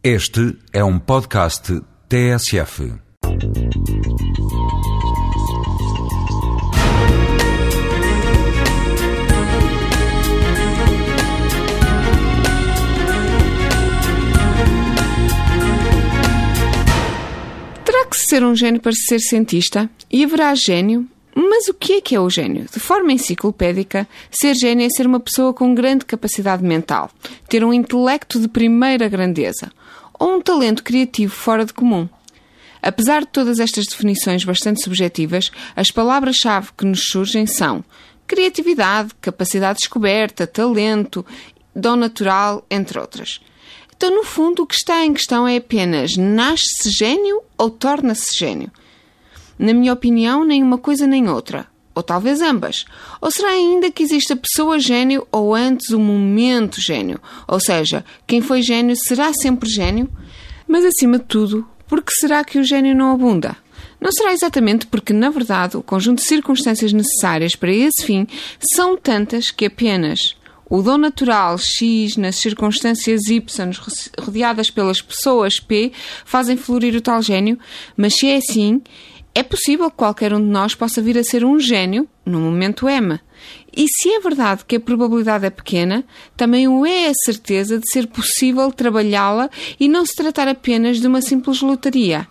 Este é um podcast TSF. Terá que ser um gênio para ser cientista? E haverá gênio? Mas o que é que é o gênio? De forma enciclopédica, ser gênio é ser uma pessoa com grande capacidade mental, ter um intelecto de primeira grandeza ou um talento criativo fora de comum. Apesar de todas estas definições bastante subjetivas, as palavras-chave que nos surgem são criatividade, capacidade de descoberta, talento, dom natural, entre outras. Então, no fundo, o que está em questão é apenas nasce-se gênio ou torna-se gênio? Na minha opinião, nem uma coisa nem outra. Ou talvez ambas. Ou será ainda que existe a pessoa gênio ou antes o momento gênio? Ou seja, quem foi gênio será sempre gênio? Mas acima de tudo, por que será que o gênio não abunda? Não será exatamente porque, na verdade, o conjunto de circunstâncias necessárias para esse fim são tantas que apenas o dom natural X nas circunstâncias Y rodeadas pelas pessoas P fazem florir o tal gênio, mas se é assim, é possível que qualquer um de nós possa vir a ser um gênio no momento M. E se é verdade que a probabilidade é pequena, também o é a certeza de ser possível trabalhá-la e não se tratar apenas de uma simples lotaria.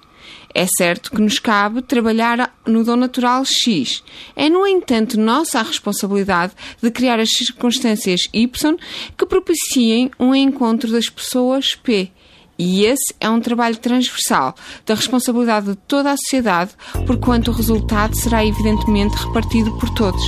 É certo que nos cabe trabalhar no dom natural X. É, no entanto, nossa a responsabilidade de criar as circunstâncias Y que propiciem um encontro das pessoas P. E esse é um trabalho transversal, da responsabilidade de toda a sociedade, porquanto o resultado será evidentemente repartido por todos.